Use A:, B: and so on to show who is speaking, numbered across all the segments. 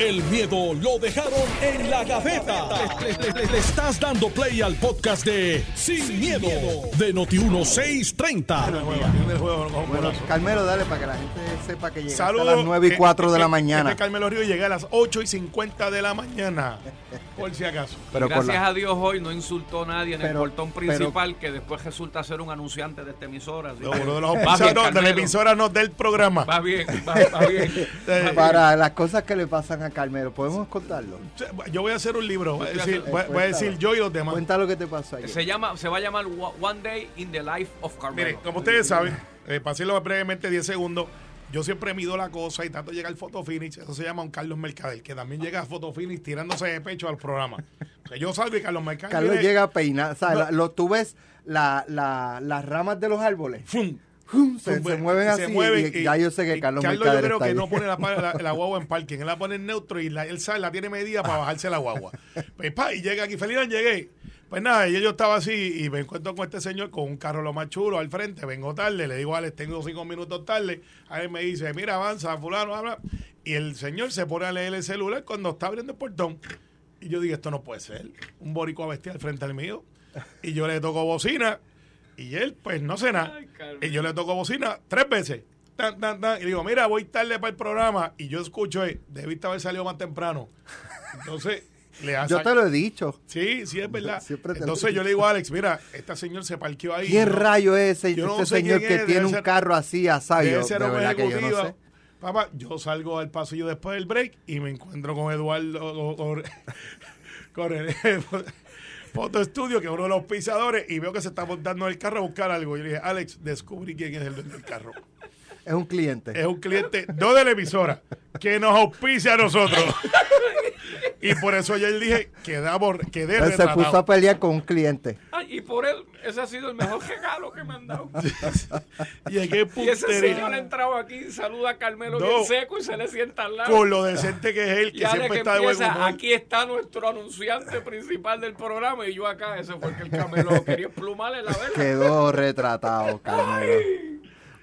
A: El miedo lo dejaron en la gaveta. Le, le- le- le estás dando play al podcast de Sin, miedo, de Noti1630.
B: Bueno, Carmelo, dale para que la gente sepa que llega a las 9 y 4 de la
C: Este-
B: mañana.
C: Este Carmelo Río llega a las 8 y 50 de la mañana. Por si acaso.
B: Pero
D: Gracias
B: la-
D: a Dios hoy no insultó a nadie en el portón
B: pero-
D: principal que después resulta ser un anunciante de esta emisora.
C: No,
D: que-
C: de los
D: bien,
C: de la emisora, no del programa.
D: Va bien, va, va bien.
C: Eh,
B: Para las cosas que le pasan a Carmelo, ¿podemos contarlo?
C: Yo voy a hacer un libro. Voy a decir, voy a- voy a decir yo y los demás.
B: Cuenta lo que te pasó ayer.
D: Se llama, se va a llamar One Day in the Life of Carmelo.
C: Mire, como ustedes saben, eh, para hacerlo brevemente 10 segundos, yo siempre mido la cosa y trato de llegar al photo finish. Eso se llama un Carlos Mercader, que también llega a photo finish tirándose de pecho al programa. O sea, yo salgo y Carlos Mercader.
B: Carlos
C: viene,
B: llega a peinar, lo, tú ves la, la- las ramas de los árboles.
C: ¡fum!
B: Se, mueven así
C: mueven
B: y, ya yo sé que
C: y
B: Carlos,
C: Carlos
B: Mercader
C: yo creo
B: está
C: que
B: ahí.
C: no pone la, la- la guagua en parking, él la pone en neutro y la- él sabe, la tiene medida para bajarse la guagua. Pues, pa, y llega aquí, feliz llegué. Pues nada, y yo estaba así y me encuentro con este señor con un carro lo más chulo al frente, vengo tarde, le digo Alex, tengo cinco minutos tarde, a él me dice, mira, avanza, fulano, habla. Y el señor se pone a leer el celular cuando está abriendo el portón. Y yo digo, esto no puede ser. Un boricua vestido al frente al mío. Y yo le toco bocina. Y él, pues, no sé nada.
D: Ay.
C: Y yo le toco bocina tres veces. Tan, tan, tan. Y digo, mira, voy tarde para el programa. Y yo escucho, eh, debiste haber salido más temprano. Entonces, le hace.
B: Yo te lo he dicho.
C: Sí, sí, es verdad.
B: Siempre te lo
C: Entonces yo le digo a Alex, mira, este señor se parqueó ahí.
B: ¿Quién
C: Yo-
B: rayo es ese
C: yo no
B: este
C: sé
B: señor que
C: es,
B: tiene un
C: ser-
B: carro así asado?
C: Debe
B: Yo,
C: ser
B: de verdad que yo no sé.
C: Papá, yo salgo al pasillo después del break y me encuentro con Eduardo con el foto estudio, que es uno de los pisadores, y veo que se está montando el carro a buscar algo. Y le dije, Alex, descubrí quién es el dueño del carro.
B: Es un cliente.
C: Es un cliente, no de la emisora, que nos auspicia a nosotros. y por eso ayer dije, quedamos, quedé
B: Él se puso a pelear con un cliente.
D: Ay, y por él, ese ha sido el mejor regalo que me han dado.
C: Llegué
D: Y ese señor ha entrado aquí, saluda a Carmelo
C: No.
D: bien seco y se le sienta al lado.
C: Con lo decente que es él,
D: Y
C: que
D: ahora
C: siempre
D: que
C: está de buen
D: empieza,
C: humor.
D: aquí está nuestro anunciante principal del programa y yo acá, ese fue el que el Carmelo quería plumarle la vela.
B: Quedó retratado, Carmelo.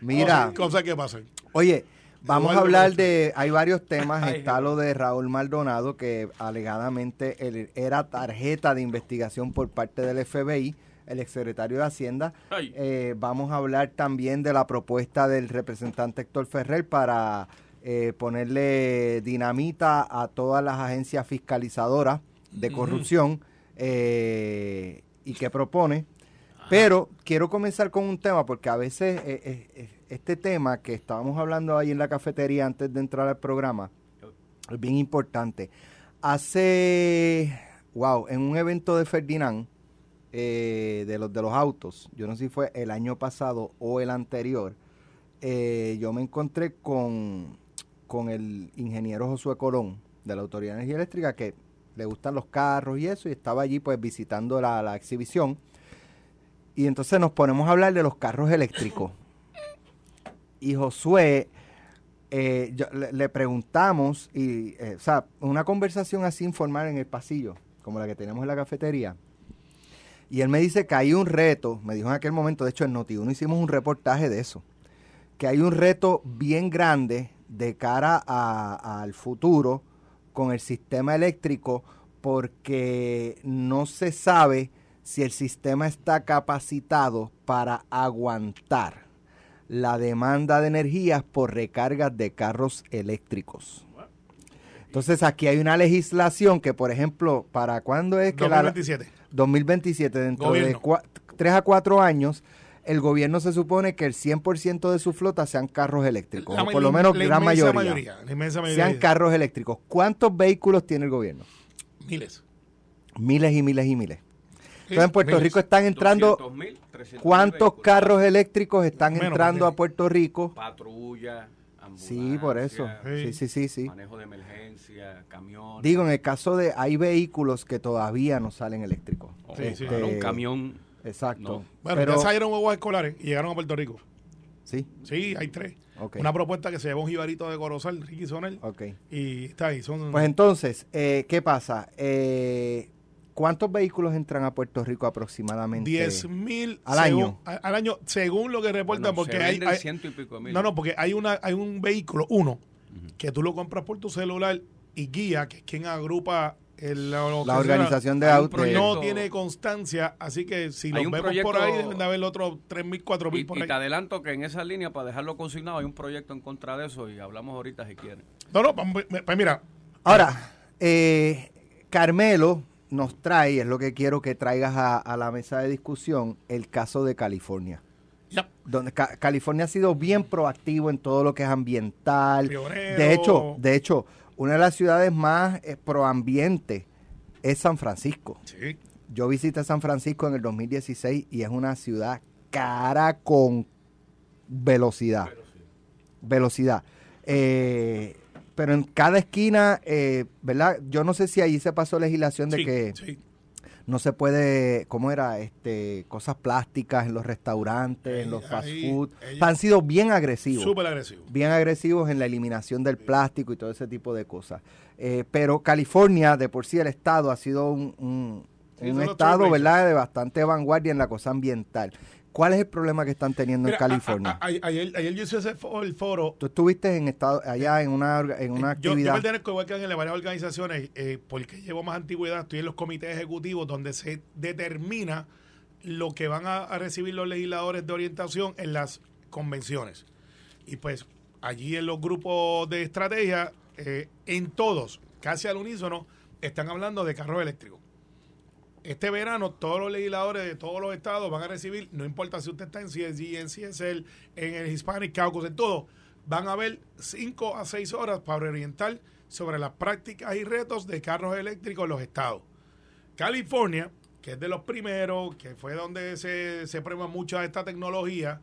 B: Mira,
C: Cosas, que pasan.
B: oye, vamos a hablar de, hay varios temas,
D: Ay,
B: está lo de Raúl Maldonado, que alegadamente él era tarjeta de investigación por parte del FBI, el exsecretario de Hacienda. Eh, vamos a hablar también de la propuesta del representante Héctor Ferrer para eh, ponerle dinamita a todas las agencias fiscalizadoras de corrupción eh, y que propone. Pero quiero comenzar con un tema porque a veces eh, eh, eh, este tema que estábamos hablando ahí en la cafetería antes de entrar al programa es bien importante. Hace, wow, en un evento de Ferdinand, eh, de los de los autos, yo no sé si fue el año pasado o el anterior, eh, yo me encontré con, con el ingeniero Josué Colón de la Autoridad de Energía Eléctrica que le gustan los carros y eso, y estaba allí pues visitando la, la exhibición. Y entonces nos ponemos a hablar de los carros eléctricos. Y Josué, eh, le, preguntamos, y, eh, o sea, una conversación así informal en el pasillo, como la que tenemos en la cafetería. Y él me dice que hay un reto, me dijo en aquel momento, de hecho en Noti1 hicimos un reportaje de eso, que hay un reto bien grande de cara al futuro con el sistema eléctrico porque no se sabe si el sistema está capacitado para aguantar la demanda de energías por recargas de carros eléctricos. Entonces aquí hay una legislación que, por ejemplo, ¿para cuándo es que la...
C: 2027.
B: 2027, dentro de
C: Gobierno.
B: cua- tres a cuatro años, el gobierno se supone que el 100% de su flota sean carros eléctricos,
C: La-
B: o por lo menos
C: la
B: gran
C: inmensa
B: mayoría,
C: La inmensa mayoría.
B: sean carros eléctricos. ¿Cuántos vehículos tiene el gobierno?
C: Miles.
B: Miles y miles y miles. Entonces en Puerto. Rico están entrando,
D: 200.000, 300.000
B: ¿cuántos
D: vehículos.
B: carros eléctricos están
C: Menos,
B: entrando a Puerto Rico?
D: Patrulla.
B: Sí, por eso.
C: Sí.
B: Sí, sí, sí, sí.
D: Manejo de emergencia, camiones.
B: Digo, en el caso de, hay vehículos que todavía no salen eléctricos.
D: Oh,
C: Sí, sí.
D: claro, un camión.
B: Exacto.
D: No.
C: Bueno,
B: Pero,
C: ya salieron huevos escolares y llegaron a Puerto Rico.
B: sí,
C: Sí, hay tres. Una propuesta que se llevó un jibarito de Corozal, Ricky Sonel,
B: ok.
C: y está ahí. Son,
B: Pues entonces, eh, ¿qué pasa? Eh, ¿Cuántos vehículos entran a Puerto Rico aproximadamente?
C: 10 mil
B: Al año.
C: Al año, según lo que reportan,
D: Bueno, se
C: porque hay, hay-
D: ciento y pico de mil.
C: No, no, porque hay una hay un vehículo, uno, que tú lo compras por tu celular y guía, que es quien agrupa el, lo
B: La organización de autos.
C: No tiene constancia, así que si
D: un
C: vemos
D: proyecto-
C: por ahí, deben de haber otros 3.000, 4.000
D: Y,
C: por
D: y
C: ahí.
D: te adelanto que en esa línea, para dejarlo consignado, hay un proyecto en contra de eso y hablamos ahorita si quieren.
C: No, no, pues pues mira,
B: Ahora, eh, Carmelo nos trae, es lo que quiero que traigas a, a la mesa de discusión, el caso de California. Donde Ca- California ha sido bien proactivo en todo lo que es ambiental.
C: Pionero.
B: De hecho, de hecho, una de las ciudades más eh, proambiente es San Francisco.
C: sí,
B: Yo visité San Francisco en el 2016 y es una ciudad cara con velocidad. Velocidad. Eh, pero en cada esquina, eh, ¿verdad? Yo no sé si ahí se pasó legislación de
C: sí,
B: que
C: sí.
B: no se puede, ¿cómo era? Este, cosas plásticas en los restaurantes, en los fast
C: ahí-
B: food. Han sido bien agresivos
C: súper agresivo.
B: bien agresivos en la eliminación del plástico y todo ese tipo de cosas. Eh, pero California, de por sí el estado, ha sido un, un-
C: Sí,
B: estado. ¿verdad?, de bastante vanguardia en la cosa ambiental. ¿Cuál es el problema que están teniendo
C: Mira,
B: en California?
C: a- a- a- ayer, ayer yo hice ese el foro
B: Tú estuviste en estado, allá en una, en una
C: Eh, Yo, yo
B: actividad.
C: pertenezco igual que a varias organizaciones, eh, porque llevo más antigüedad, estoy en los comités ejecutivos donde se determina lo que van a, a recibir los legisladores de orientación en las convenciones. Y pues allí en los grupos de estrategia, eh, en todos, casi al unísono, están hablando de carros eléctricos. Este verano todos los legisladores de todos los estados van a recibir, no importa si usted está en CSG, en CSL, en el Hispanic Caucus, en todo, van a ver 5 a 6 horas para orientar sobre las prácticas y retos de carros eléctricos en los estados. California, que es de los primeros, que fue donde se, se prueba mucha esta tecnología,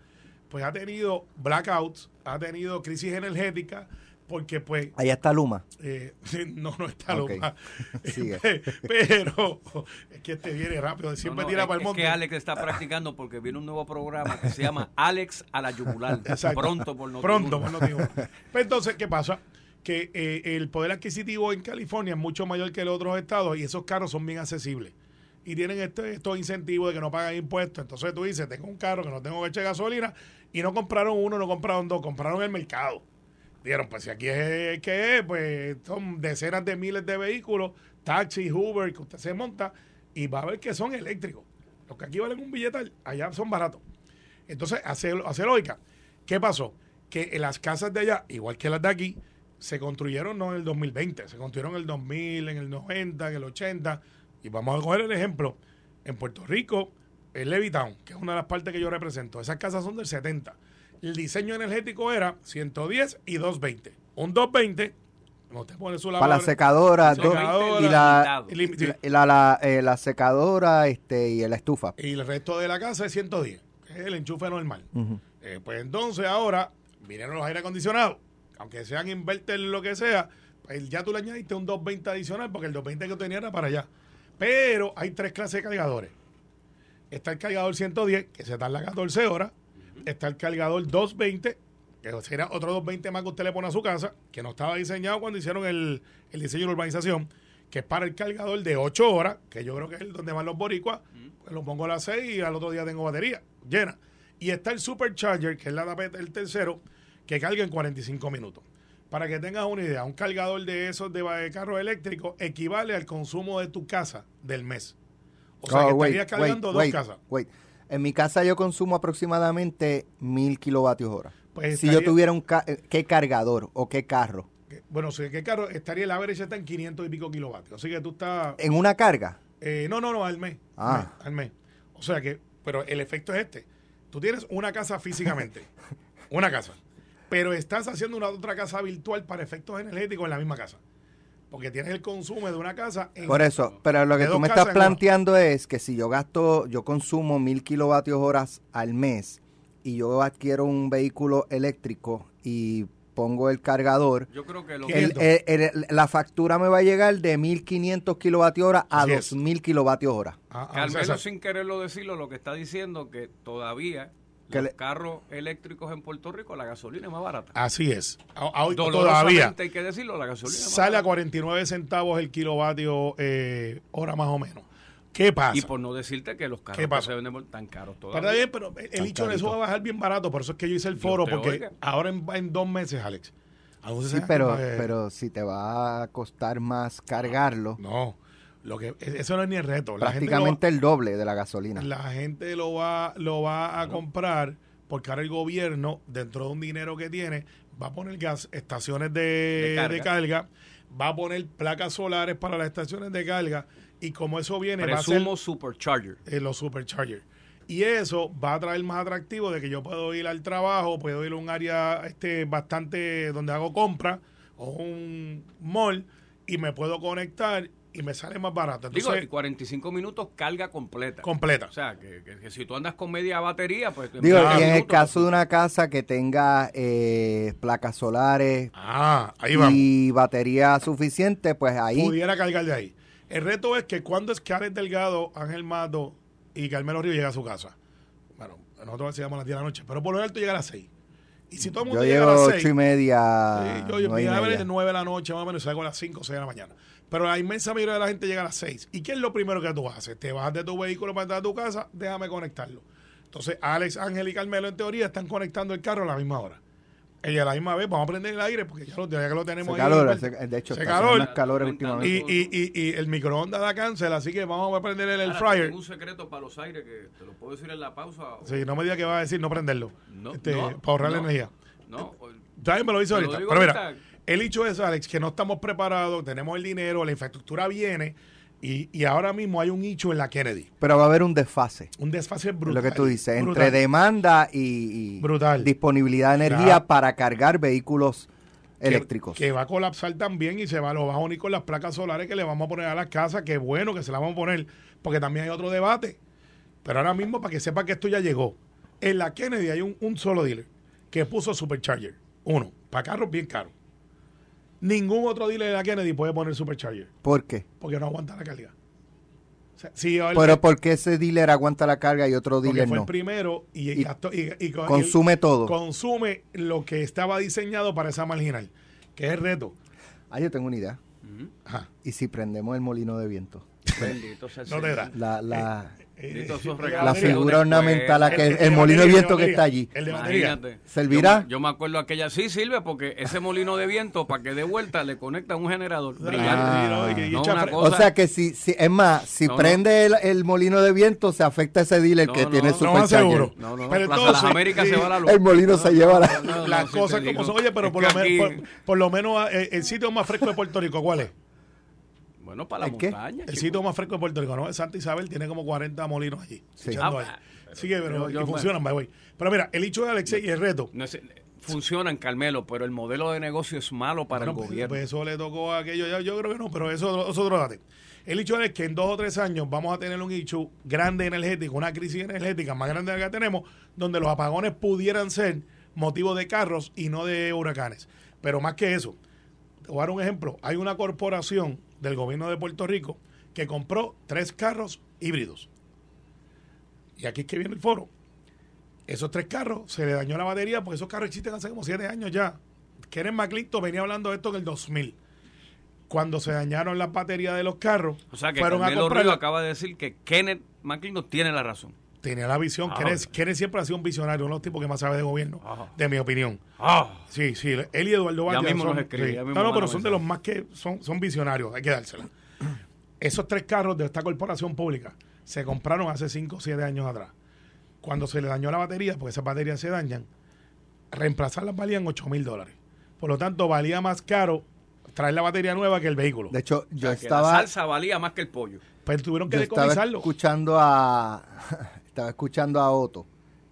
C: pues ha tenido blackouts, ha tenido crisis energética, porque pues
B: Allá está Luma.
C: eh, no, no está loca.
B: Sigue.
C: Pero es que este viene rápido, siempre
D: No, no,
C: tira
D: es,
C: para el
D: es
C: monte.
D: que Alex está practicando porque viene un nuevo programa que se llama Alex a la yugular.
C: Exacto.
D: Pronto por Noti1.
C: Pronto, por Noti1. Pues entonces, ¿qué pasa? Que eh, el poder adquisitivo en California es mucho mayor que en otros estados y esos carros son bien accesibles. Y tienen este- estos incentivos de que no pagan impuestos. Entonces tú dices, tengo un carro que no tengo que echar gasolina y no compraron uno, no compraron dos, compraron el mercado. Dijeron, pues si aquí es que es, pues son decenas de miles de vehículos, taxis, Uber, que usted se monta y va a ver que son eléctricos. Los que aquí valen un billetal, allá son baratos. Entonces, hace, hace lógica. ¿Qué pasó? Que las casas de allá, igual que las de aquí, se construyeron no en el 2020, se construyeron en el 2000, en el 90, en el 80. Y vamos a coger el ejemplo. En Puerto Rico, en Levittown, que es una de las partes que yo represento, esas casas son del 70. El diseño energético era 110 y 220. Un 220, cuando usted pone su
B: Para la
C: lavadora-
B: secadora,
C: Secadora,
B: y la, la, la, eh, la secadora este, y la estufa.
C: y el resto de la casa es 110, que es el enchufe normal. Eh, pues entonces ahora vinieron los aire acondicionados, aunque sean inverter lo que sea, pues ya tú le añadiste un 220 adicional porque el 220 que tenía era para allá. Pero hay tres clases de cargadores. Está el cargador 110, que se tarda 14 horas. Está el cargador 220, que será otro 220 más que usted le pone a su casa, que no estaba diseñado cuando hicieron el, el diseño de la urbanización, que es para el cargador de 8 horas, que yo creo que es el donde van los boricuas, pues lo pongo a las 6 y al otro día tengo batería llena. Y está el supercharger, que es la tapeta el tercero, que carga en 45 minutos. Para que tengas una idea, un cargador de esos de de carro eléctrico equivale al consumo de tu casa del mes. O sea,
B: Oh,
C: que
B: wait,
C: estarías cargando
B: wait,
C: dos
B: wait,
C: casas.
B: En mi casa yo consumo aproximadamente mil kilovatios hora.
C: Pues
B: si yo tuviera un ca- eh, qué cargador o qué carro
C: Que- Bueno, si qué carro estaría el average está en 500 y pico kilovatios. Así que tú estás.
B: en una carga.
C: eh, no, no, no, al mes.
B: Ah.
C: Al mes, al mes. O sea que, pero el efecto es este. Tú tienes una casa físicamente, una casa, pero estás haciendo una otra casa virtual para efectos energéticos en la misma casa. Porque tienes el consumo de una casa en
B: Por eso, pero lo que tú me estás planteando es que si yo gasto, yo consumo mil kilovatios horas al mes y yo adquiero un vehículo eléctrico y pongo el cargador,
D: Yo creo que lo
C: ¿Qué
B: el-
C: es?
B: el- el- la factura me va a llegar de 1500 kilovatios hora a
C: Así es.
B: 2000 kilovatios hora.
C: Ah, ah,
D: Carmelo,
C: exacto.
D: sin quererlo decirlo, lo que está diciendo que todavía
B: Que
D: los
B: le-
D: carros eléctricos en Puerto Rico, la gasolina es más barata.
C: Así es. A- a- hoy todavía
D: hay que decirlo, la gasolina es más
C: sale a
D: barata.
C: 49 centavos el kilovatio eh, hora más o menos. ¿Qué pasa?
D: Y por no decirte que los carros
C: ¿Qué
D: que se venden tan caros todavía.
C: está bien, pero el hecho de eso va a bajar bien barato. Por eso es que yo hice el foro, porque
D: oiga.
C: ahora en, en dos meses, Alex.
B: Sí, pero,
C: que-
B: pero si te va a costar más cargarlo,
C: No, lo que, eso no es ni el reto. La gente lo va-
B: prácticamente el doble de la gasolina.
C: la gente lo va, lo va a comprar porque ahora el gobierno, dentro de un dinero que tiene, va a poner gas, estaciones de,
D: De carga.
C: de carga, va a poner placas solares para las estaciones de carga y como eso viene, va a ser
D: Presumo Supercharger.
C: eh, los superchargers. Y eso va a traer más atractivo de que yo puedo ir al trabajo, puedo ir a un área este bastante donde hago compra o un mall y me puedo conectar y me sale más barato.
D: Digo,
C: Entonces,
D: y 45 minutos carga completa.
C: completa.
D: O sea, que, que- que si tú andas con media batería, pues... en
B: Digo,
D: 20
B: y en el caso de
D: pues,
B: una casa que tenga eh, placas solares
C: Ah, ahí vamos.
B: y batería suficiente, pues ahí
C: pudiera cargar de ahí. El reto es que cuando es que Alex Delgado, Ángel Mato y Carmelo Río llega a su casa. Bueno, nosotros decíamos a las 10 de la noche, pero por lo alto llega a las 6. Y si todo el mundo
B: yo
C: llega
B: llego
C: a las
B: ocho
C: 6,
B: y media,
C: Sí, yo, yo
B: nueve y
C: me
B: media.
C: de 9 de la noche más o menos y salgo a las 5 o 6 de la mañana. Pero la inmensa mayoría de la gente llega a las 6. ¿Y qué es lo primero que tú haces? Te bajas de tu vehículo para entrar a tu casa, déjame conectarlo. Entonces, Alex, Ángel y Carmelo en teoría están conectando el carro a la misma hora. Ella a la misma vez, vamos a prender el aire porque ya lo, ya que lo tenemos
B: Hace
C: ahí.
B: calor,
C: Alberto.
B: hace- de hecho,
C: Hace
B: está
C: calor.
B: calor últimamente.
C: Y, y, y, y el microondas da cáncer, así que vamos a prender el, el
D: ahora,
C: fryer.
D: tengo un secreto para los aires que te lo puedo decir en la pausa. o-
C: Sí, no me diga que va a decir no prenderlo.
D: No,
C: Este,
D: no,
C: para ahorrar
D: no.
C: energía.
D: No,
C: También me lo
D: lo
C: ahorita.
D: digo
C: Pero mira,
D: ahorita.
C: El hecho es, Alex, que no estamos preparados, tenemos el dinero, la infraestructura viene y, y ahora mismo hay un hecho en la Kennedy.
B: Pero va a haber un desfase,
C: Un desfase
B: es
C: brutal.
B: lo que tú dices,
C: brutal.
B: entre demanda y, y
C: Brutal.
B: disponibilidad de energía
C: Claro.
B: para cargar vehículos
C: que-
B: eléctricos.
C: Que va a colapsar también y se va, lo va a unir con las placas solares que le vamos a poner a las casas. Qué bueno que se las vamos a poner, porque también hay otro debate. Pero ahora mismo, para que sepa que esto ya llegó, en la Kennedy hay un, un solo dealer que puso Supercharger. Uno, para carros bien caros. Ningún otro dealer de la Kennedy puede poner Supercharger,
B: ¿Por qué?
C: porque no aguanta la carga. O sea, sí, el-
B: Pero ¿por qué ese dealer aguanta la carga y otro
C: porque
B: dealer
C: fue
B: no?
C: el primero y,
B: Y
C: gastó- y- y- y-
B: Consume todo.
C: consume lo que estaba diseñado para esa marginal, que es el reto.
B: Ah, yo tengo una idea.
C: Ajá.
B: ¿Y si prendemos el molino de viento?
D: Bendito sea el
C: No te da.
B: La, la,
C: Eh,
B: la
C: batería,
B: figura ornamental, la que,
C: El-
B: el,
C: el de
B: molino de viento
C: de
B: que está allí.
C: El de batería.
D: Imagínate.
B: ¿Servirá?
D: Yo, me- yo me acuerdo aquella. Sí, sirve porque ese molino de viento, para que dé vuelta, le conecta un generador.
B: Ah.
D: No, cosa-
B: O sea que si, si es más, si
D: No, no.
B: prende el, el molino de viento, se afecta ese dealer
D: No,
B: que
D: no,
B: tiene
D: no,
C: más
B: supercharger.
C: seguro.
D: No, no,
C: Pero
D: Plaza
C: entonces, sí,
D: se va la luz.
B: el molino se lleva la-
D: no, no,
C: las cosas como son. Oye, pero
D: Es
C: por
D: que
C: lo, me-
D: aquí-
C: por, por lo menos eh, el sitio más fresco de Puerto Rico, ¿cuál es?
D: Bueno, para la montaña.
C: El sitio más fresco de Puerto Rico, ¿no? Santa Isabel tiene como 40 molinos allí.
B: Sí.
D: Ah,
C: ahí.
D: pero-
C: Sí, que, pero,
D: yo-
C: y
D: yo-
C: funcionan, by the way. Pero mira, el hecho de Alexei y el reto.
D: No es- funcionan, Carmelo, pero el modelo de negocio es malo para
C: Bueno,
D: el
C: pues,
D: gobierno.
C: pues eso le tocó a aquello. Yo, yo creo que no, pero eso, eso es otro debate. El hecho es que en dos o tres años vamos a tener un hecho grande energético, una crisis energética más grande de la que tenemos, donde los apagones pudieran ser motivo de carros y no de huracanes. Pero más que eso, te voy a dar un ejemplo. Hay una corporación del gobierno de Puerto Rico que compró tres carros híbridos. Y aquí es que viene el foro. Esos tres carros se le dañó la batería porque esos carros existen hace como siete años ya. Kenneth McClinton venía hablando de esto en el 2000. Cuando se dañaron las baterías de los carros,
D: o sea que
C: fueron a
D: Carmelo
C: comprar.
D: Río acaba de decir que Kenneth McClinton tiene la razón.
C: Tenía la visión.
D: Ah,
C: Kenneth,
D: bueno.
C: Kenneth siempre ha sido un visionario, uno de los tipos que más sabe de gobierno,
D: Ajá.
C: de mi opinión.
D: Ah,
C: Sí, sí, él y Eduardo
D: Ya
C: Valle
D: mismo
C: son,
D: nos escribe,
C: sí.
D: ya mismo
C: No, no, pero son de los más que son, son visionarios, hay que dársela. Esos tres carros de esta corporación pública se compraron hace 5 o 7 años atrás. Cuando se le dañó la batería, porque esas baterías se dañan, reemplazarlas valían 8 mil dólares. Por lo tanto, valía más caro traer la batería nueva que el vehículo.
B: De hecho,
D: o
B: yo
D: sea, que
B: estaba,
D: la salsa valía más que el pollo.
C: Pero tuvieron que
B: yo estaba
C: decomisarlo.
B: escuchando a estaba escuchando a Otto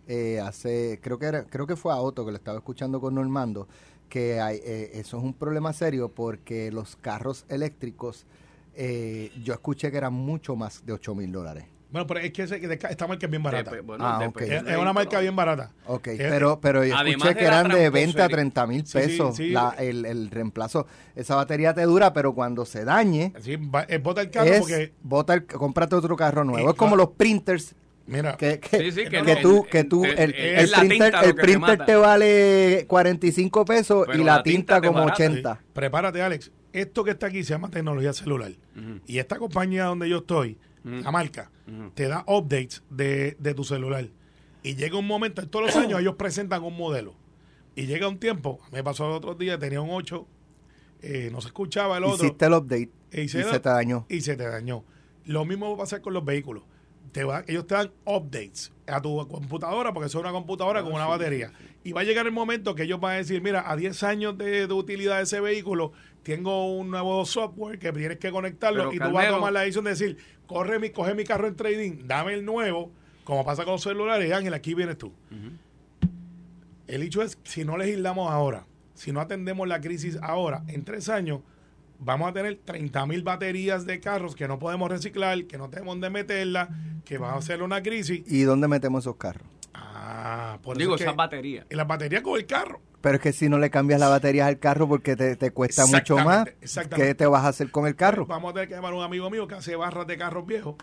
B: eh, hace creo que era, creo que fue a Otto que lo estaba escuchando con Normando que hay, eh, eso es un problema serio porque los carros eléctricos eh, yo escuché que eran mucho más de 8 mil dólares.
C: Bueno, pero es que esta marca es bien barata.
D: Depe- bueno,
B: Ah.
C: Es, una marca bien barata.
B: Ok,
C: Eh,
B: pero, pero yo escuché que eran de 20 a
D: tramposería.
B: 30 mil
C: Sí, sí,
B: pesos
C: sí.
B: la- el, el reemplazo. Esa batería te dura, pero cuando se dañe,
C: eh, bota el carro
B: es,
C: porque,
B: bota el- cómprate otro carro nuevo. Es como los printers
C: mira,
B: que, que,
D: Sí, sí,
C: que
B: que
C: no,
B: tú,
D: en-
B: que tú,
D: en-
B: el,
D: en-
B: el printer, el
D: te
B: vale 45 pesos
D: Pero
B: y la,
D: la
B: tinta, como
D: barata,
B: 80.
C: prepárate, Alex. Esto que está aquí se llama tecnología celular. Y esta compañía donde yo estoy la marca, te da updates de, de tu celular. Y llega un momento, todos los años ellos presentan un modelo. Y llega un tiempo, me pasó el otro día, tenía un 8, eh, no se escuchaba el otro.
B: Hiciste el update
C: e
B: y se te dañó.
C: Y se te dañó. Lo mismo va a pasar con los vehículos. Te va, ellos te dan updates a tu computadora, porque es una computadora
B: Ah,
C: con una batería. Y va a llegar el momento que ellos van a decir, mira, a 10 años de, de utilidad de ese vehículo, tengo un nuevo software que tienes que conectarlo
D: Pero,
C: y tú vas a tomar la decisión de decir, corre mi, coge mi carro en trading, dame el nuevo, como pasa con los celulares, Ángel, aquí vienes tú. El hecho es, si no legislamos ahora, si no atendemos la crisis ahora, en tres años vamos a tener 30 mil baterías de carros que no podemos reciclar, que no tenemos dónde meterla, que va a ser una crisis.
B: ¿Y dónde metemos esos carros?
C: Ah, por
D: Digo,
C: eso
D: esas baterías.
C: en las baterías con el carro.
B: Pero es que si no le cambias la batería al carro porque te, te cuesta mucho más. ¿qué te vas a hacer con el carro?
C: Vamos a tener que llamar a un amigo mío que hace barras de carros viejos.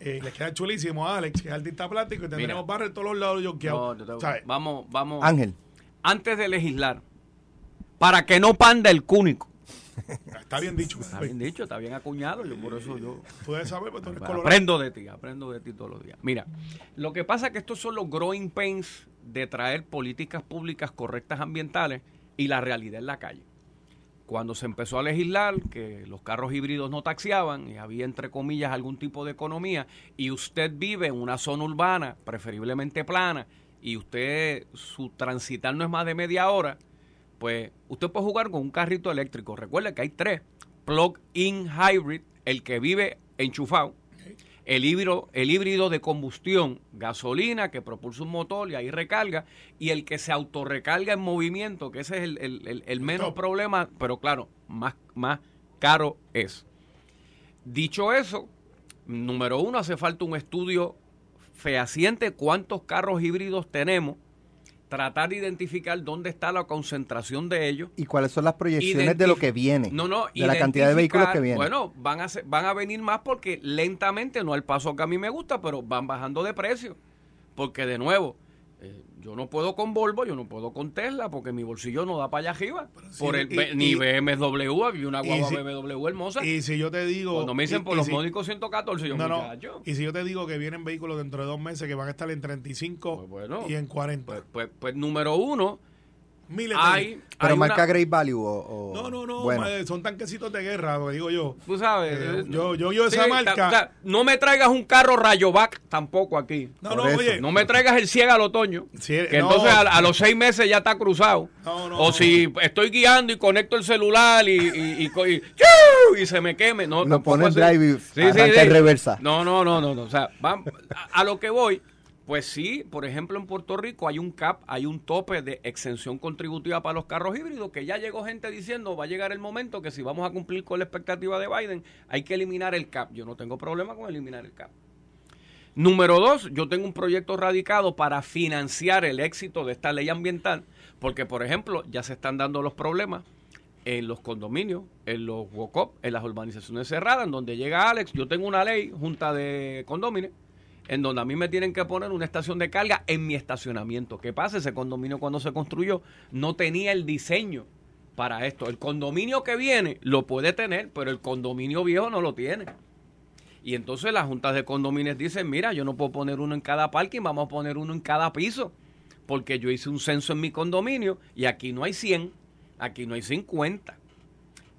C: Eh, le queda chulísimo a Alex, que es artista plástico, y tendremos barras de todos los lados
D: No, yo te-
C: ¿sabes?
D: vamos, vamos.
B: Ángel,
D: Antes de legislar, para que no panda el cúnico.
C: Está bien dicho.
D: Está bien dicho, está bien acuñado. Yo por eso yo
C: debes saber, tú eres
D: aprendo de ti, aprendo de ti todos los días. Mira, lo que pasa es que estos son los growing pains de traer políticas públicas correctas ambientales y la realidad en la calle. Cuando se empezó a legislar que los carros híbridos no taxiaban y había entre comillas algún tipo de economía y usted vive en una zona urbana, preferiblemente plana, y usted su transitar no es más de media hora, pues usted puede jugar con un carrito eléctrico. Recuerde que hay tres. Plug-in hybrid, el que vive enchufado. El híbrido, el híbrido de combustión, gasolina que propulsa un motor y ahí recarga. Y el que se autorrecarga en movimiento, que ese es el, el- el- el menos problema, pero claro, más, más caro es. Dicho eso, número uno, hace falta un estudio fehaciente cuántos carros híbridos tenemos, tratar de identificar dónde está la concentración de ellos.
B: ¿y cuáles son las proyecciones de lo que viene?
D: No, no,
B: de la cantidad de vehículos que vienen.
D: Bueno, van a, ser- van a venir más porque lentamente, no al paso que a mí me gusta, pero van bajando de precio. Porque de nuevo, eh, yo no puedo con Volvo, yo no puedo con Tesla, porque mi bolsillo no da para allá arriba. por el,
C: y-
D: ni
C: y-
D: BMW, había una guagua
C: si-
D: BMW hermosa.
C: Y si yo te digo.
D: Cuando me dicen
C: y-
D: por los
C: si-
D: módicos 114, yo
C: No, no. Y si yo te digo que vienen vehículos dentro de dos meses que van a estar en 35
D: Pues bueno.
C: y en 40.
D: Pues, pues, pues, número uno,
C: Miles de-
D: hay,
B: ¿Pero
D: hay
B: marca
D: una-
B: Great Value o, o-
C: No, no, no.
B: Bueno,
C: madre, son tanquecitos de guerra, lo que digo yo.
D: Tú sabes.
C: Eh,
D: eh,
C: yo- yo- yo esa marca-
D: ta- ta- no me traigas un carro Rayovac tampoco aquí.
C: No,
B: Por
C: no,
B: eso.
C: oye.
D: No me traigas el ciega al otoño.
C: Sí,
D: que
C: no.
D: entonces a, a los seis meses ya está cruzado.
C: No, no,
D: o
C: no.
D: si estoy guiando y conecto el celular y, y, y se me queme. No,
B: Lo
D: tampoco
B: pone en
D: así.
B: drive y en reversa.
D: No, no, no, no. no. O sea, a, a lo que voy. Pues sí, por ejemplo, en Puerto Rico hay un cap, hay un tope de exención contributiva para los carros híbridos, que ya llegó gente diciendo, va a llegar el momento que si vamos a cumplir con la expectativa de Biden, hay que eliminar el cap. Yo no tengo problema con eliminar el cap. Número dos, yo tengo un proyecto radicado para financiar el éxito de esta ley ambiental, porque, por ejemplo, ya se están dando los problemas en los condominios, en los WOCOP, en las urbanizaciones cerradas, en donde llega Alex. Yo tengo una ley, junta de condóminos, en donde a mí me tienen que poner una estación de carga en mi estacionamiento. ¿Qué pasa? Ese condominio cuando se construyó no tenía el diseño para esto. El condominio que viene lo puede tener, pero el condominio viejo no lo tiene. Y entonces las juntas de condominios dicen, mira, yo no puedo poner uno en cada parking, vamos a poner uno en cada piso. Porque yo hice un censo en mi condominio y aquí no hay 100, aquí no hay 50.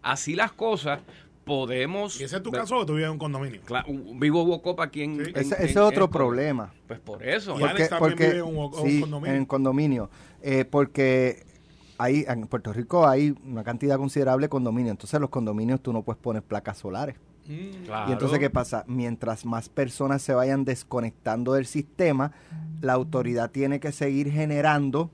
D: Así las cosas, podemos...
C: ¿Y ese es tu caso o tú vives en un condominio?
D: Cla- vivo Bocop aquí en...
C: Sí.
D: en-
B: ese,
D: en-
B: es otro
D: en-
B: problema.
D: Pues por eso.
C: Y
D: ¿no?
C: Alex también vive en un- condominio.
B: en condominio. Eh, porque hay, en Puerto Rico hay una cantidad considerable de condominios. Entonces, los condominios tú no puedes poner placas solares.
D: Claro.
B: Y entonces, ¿qué pasa? Mientras más personas se vayan desconectando del sistema, la autoridad tiene que seguir generando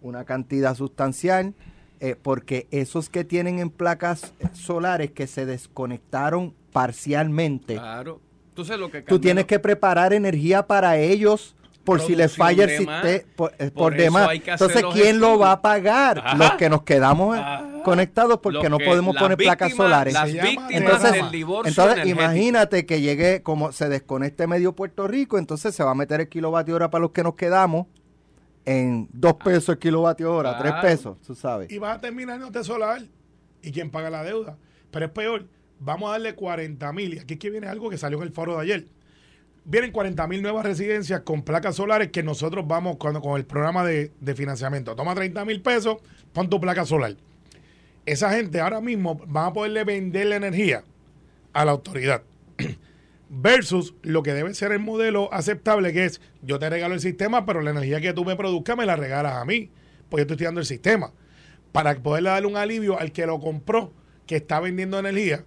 B: una cantidad sustancial, eh, porque esos que tienen en placas solares que se desconectaron parcialmente,
D: Claro. Entonces lo que
B: tú tienes que preparar energía para ellos por si les falla el sistema por, eh,
D: Por
B: por
D: eso
B: demás. Entonces, ¿quién lo va a pagar?
D: Ajá.
B: Los que nos quedamos eh,
D: Ajá.
B: conectados porque no podemos poner placas solares.
D: Las víctimas
B: Entonces,
D: del divorcio
B: entonces
D: energético.
B: imagínate que llegue, como se desconecte medio Puerto Rico, entonces se va a meter el kilovatio hora para los que nos quedamos en dos pesos el kilovatio hora,
D: Claro.
B: tres pesos, tú sabes.
C: Y vas a terminar en solar. ¿Y quién paga la deuda? Pero es peor. vamos a darle 40 mil. Y aquí es que viene algo que salió en el foro de ayer. Vienen 40 mil nuevas residencias con placas solares que nosotros vamos cuando, con el programa de, de financiamiento. Toma 30 mil pesos, pon tu placa solar. Esa gente ahora mismo van a poderle vender la energía a la autoridad. Versus lo que debe ser el modelo aceptable, que es yo te regalo el sistema, pero la energía que tú me produzcas me la regalas a mí, porque yo estoy estudiando el sistema. Para poderle darle un alivio al que lo compró, que está vendiendo energía,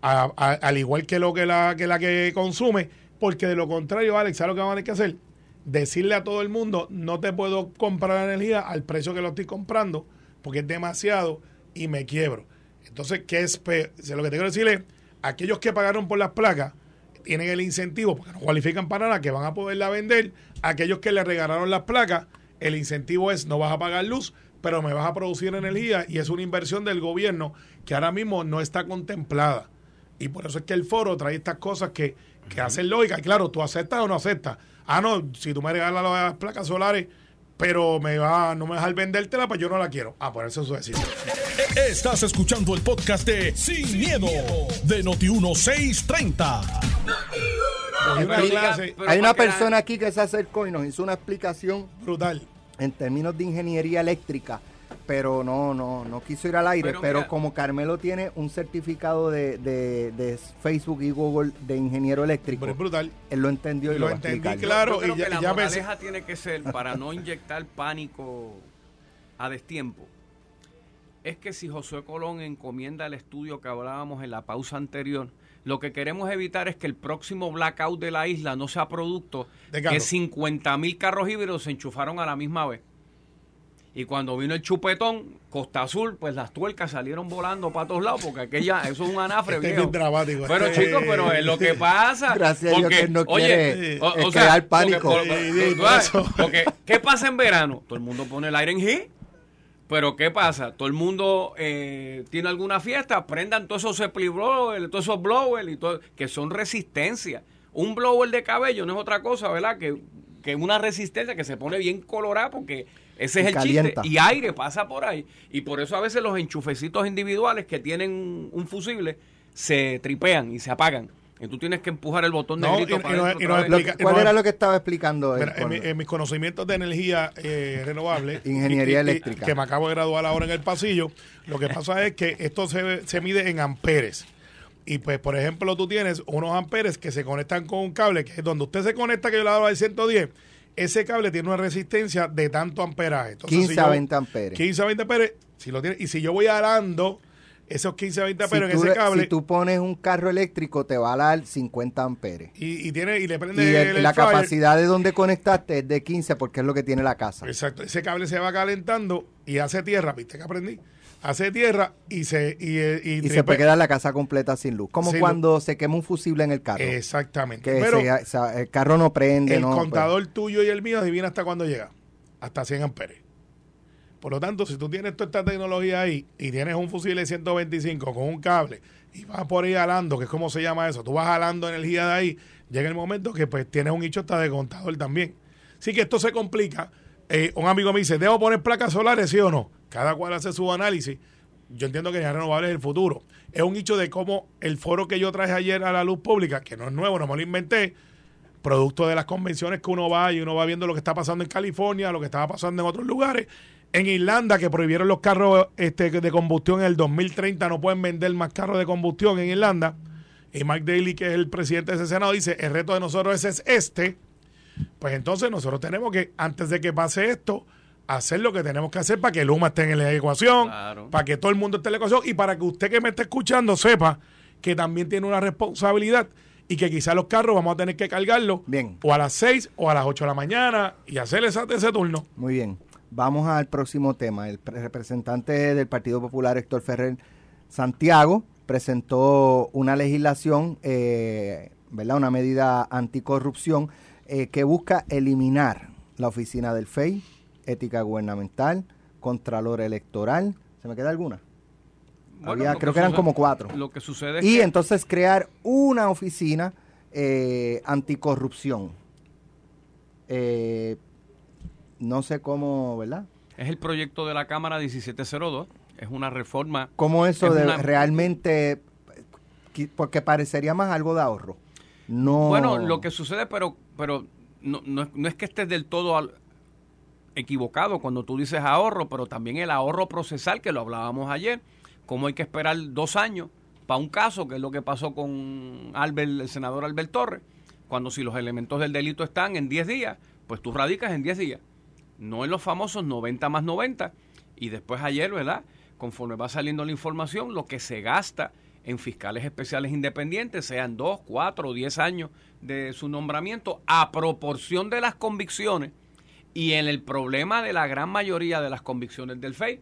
C: al igual que lo que la, que la que consume, porque de lo contrario, Alex, ¿sabes lo que van a tener que hacer? Decirle a todo el mundo, no te puedo comprar energía al precio que lo estoy comprando, porque es demasiado y me quiebro. Entonces, ¿qué es? Lo que te quiero decir es, aquellos que pagaron por las placas tienen el incentivo, porque no cualifican para nada, que van a poderla vender. Aquellos que le regalaron las placas, el incentivo es no vas a pagar luz, pero me vas a producir energía y es una inversión del gobierno que ahora mismo no está contemplada. Y por eso es que el foro trae estas cosas que, que hacen lógica. Y claro, tú aceptas o no aceptas. Ah, no, si tú me regalas las placas solares, pero me va, no me vas a vendértela, pues yo no la quiero. Ah, por eso es su decisión.
A: Estás escuchando el podcast de Sin, miedo, de Noti1630.
C: Cogí una
D: Pero
C: clase
B: Hay una persona aquí que se acercó y nos hizo una explicación
C: brutal.
B: en términos de ingeniería eléctrica, pero no, no, no quiso ir al aire.
D: Pero
B: Pero,
D: mira-
B: como Carmelo tiene un certificado de, de- de Facebook y Google de ingeniero eléctrico,
C: Pero es brutal.
B: él lo entendió y
C: Lo
B: lo, va a
C: entendí, claro.
D: Yo creo
C: y ya-
D: que la
C: ya
D: moraleja tiene que ser, para no inyectar pánico a destiempo, es que si Josué Colón encomienda el estudio que hablábamos en la pausa anterior, lo que queremos evitar es que el próximo blackout de la isla no sea producto
C: De
D: que
C: carros.
D: 50 mil carros híbridos se enchufaron a la misma vez. Y cuando vino el chupetón, Costa Azul, pues las tuercas salieron volando para todos lados, porque aquella, eso es un anafre
C: Este es
D: viejo.
C: bien dramático.
D: Pero
C: Este-
D: chicos, pero es lo que pasa.
B: Gracias a Dios que no quiere,
C: eh,
B: crear pánico.
D: porque-
C: Sí,
D: porque-
C: sí, por eso.
D: porque, ¿qué pasa en verano? Todo el mundo pone el aire en G. Pero ¿qué pasa? Todo el mundo eh, tiene alguna fiesta, prendan todos esos blowers, todos esos blowers, y todo, que son resistencia. Un blower de cabello no es otra cosa, ¿verdad? Que, que una resistencia que se pone bien colorada porque ese es el
B: calienta.
D: chiste. Y aire pasa por ahí. Y por eso a veces los enchufecitos individuales que tienen un fusible se tripean y se apagan. Y tú tienes que empujar el botón
C: No,
D: negrito
C: y-
D: para
C: y no- y no explica-
B: ¿Cuál
C: no,
B: era lo que estaba explicando él?
C: Mira, en, mi-
B: Con-
C: en mis conocimientos de energía eh, renovable,
B: Ingeniería
C: y- y- y-
B: eléctrica.
C: que me acabo de graduar ahora en el pasillo, lo que pasa es que esto se, se mide en amperes. Y pues, por ejemplo, tú tienes unos amperes que se conectan con un cable, que es donde usted se conecta, que yo le hablaba del 110, ese cable tiene una resistencia de tanto amperaje. Entonces,
B: 15
C: si
B: a
C: yo-
B: 20 amperes.
C: 15 a 20 amperes, si lo tiene, y si yo voy alando esos 15 a 20
B: si,
C: amperes en ese cable,
B: si tú pones un carro eléctrico, te va a dar 50 amperes.
C: y, y tiene, y le prende
B: Y el-
C: el
B: la capacidad de donde conectaste es de 15 porque es lo que tiene la casa.
C: Exacto, ese cable se va calentando y hace tierra, ¿viste que aprendí? Hace tierra y se y, eh, y,
B: Y
C: tripe-
B: se puede quedar la casa completa sin luz. Como
C: Sin
B: cuando se quema un fusible en el carro.
C: Exactamente.
B: que
C: Pero
B: se- el carro no prende.
C: el
B: no, pues.
C: contador tuyo y el mío adivina hasta cuándo llega. Hasta 100 amperes. Por lo tanto, si tú tienes toda esta tecnología ahí y tienes un fusible 125 con un cable y vas por ahí jalando, que es como se llama eso, tú vas jalando energía de ahí, llega el momento que pues tienes un hecho hasta de contador también. Así que esto se complica. Eh, un amigo me dice, ¿debo poner placas solares, sí o no? Cada cual hace su análisis. Yo entiendo que energía renovable es el futuro. Es un hecho de cómo el foro que yo traje ayer a la luz pública, que no es nuevo, no me lo inventé, producto de las convenciones que uno va y uno va viendo lo que está pasando en California, lo que estaba pasando en otros lugares. En Irlanda, que prohibieron los carros este, de combustión en el 2030, no pueden vender más carros de combustión en Irlanda. Y Mike Daly, que es el presidente de ese Senado, dice, el reto de nosotros es este. Pues entonces nosotros tenemos que, antes de que pase esto, hacer lo que tenemos que hacer para que Luma esté en la ecuación,
D: Claro.
C: para que todo el mundo esté en la ecuación y para que usted que me esté escuchando sepa que también tiene una responsabilidad y que quizás los carros vamos a tener que cargarlos
B: Bien.
C: o a las 6 o a las 8 de la mañana y hacer esa, ese turno.
B: Muy bien. Vamos al próximo tema. El pre- representante del Partido Popular, Héctor Ferrer Santiago, presentó una legislación, eh, ¿verdad? Una medida anticorrupción eh, que busca eliminar la oficina del FEI, ética gubernamental, contralor electoral. ¿Se me queda alguna?
D: Bueno,
B: Había-
D: lo
B: creo que eran
D: sucede-
B: como cuatro.
D: Lo que sucede es
B: Y
D: que
B: entonces crear una oficina eh, anticorrupción. Eh, no sé cómo, ¿verdad?
D: es el proyecto de la Cámara 1702. Es una reforma.
B: ¿Cómo eso
D: Es
B: de
D: una-
B: realmente porque parecería más algo de ahorro. No.
D: Bueno, lo que sucede, pero, pero no, no, no es que estés del todo al- equivocado cuando tú dices ahorro, pero también el ahorro procesal, que lo hablábamos ayer, cómo hay que esperar dos años para un caso, que es lo que pasó con Albert, el senador Albert Torres, cuando si los elementos del delito están en 10 días, pues tú radicas en 10 días, no en los famosos 90 más 90. Y después ayer, ¿verdad? Conforme va saliendo la información, lo que se gasta en fiscales especiales independientes, sean dos, cuatro o diez años de su nombramiento, a proporción de las convicciones y en el problema de la gran mayoría de las convicciones del FEI,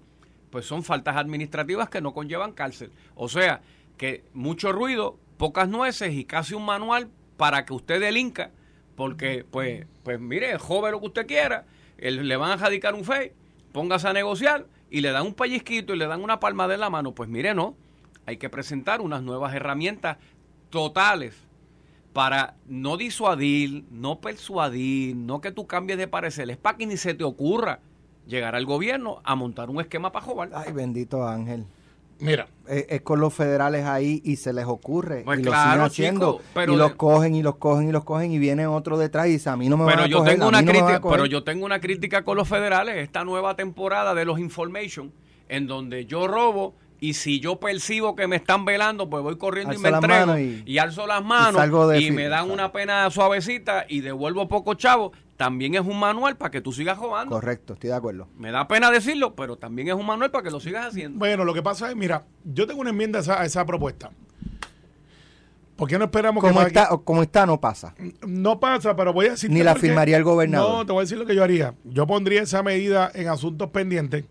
D: pues son faltas administrativas que no conllevan cárcel. O sea, que mucho ruido, pocas nueces y casi un manual para que usted delinca, porque pues, pues mire, joven lo que usted quiera, le van a radicar un FEI, póngase a negociar y le dan un pellizquito y le dan una palmada en la mano. Pues mire, no, hay que presentar unas nuevas herramientas totales para no disuadir, no persuadir, no que tú cambies de parecer, es para que ni se te ocurra llegar al gobierno a montar un esquema para jobar.
B: Ay, bendito Ángel.
C: Mira,
B: Eh, Es, con los federales ahí y se les ocurre.
D: Pues
B: y lo
D: claro,
B: siguen haciendo.
D: chico, pero
B: y los cogen y los cogen y los cogen y viene otro detrás y dice, a mí no me van
D: Pero
B: a
D: yo
B: coger,
D: tengo
B: a
D: una
B: no van a
D: crítica,
B: coger".
D: pero yo tengo una crítica con los federales, esta nueva temporada de los information, en donde yo robo y si yo percibo que me están velando, pues voy corriendo y me entrego y,
B: y-
D: alzo las manos y,
B: fi-
D: me dan una pena suavecita y devuelvo poco chavo, también es un manual para que tú sigas robando.
B: Correcto, estoy de acuerdo.
D: Me da pena decirlo, pero también es un manual para que lo sigas haciendo.
C: bueno, lo que pasa es, mira, yo tengo una enmienda a esa, a esa propuesta. ¿Por qué no esperamos
B: Como
C: que
B: está, como está, no pasa.
C: No pasa, pero voy a decir.
B: Ni la firmaría el gobernador.
C: No, te voy a decir lo que yo haría. Yo pondría esa medida en asuntos pendientes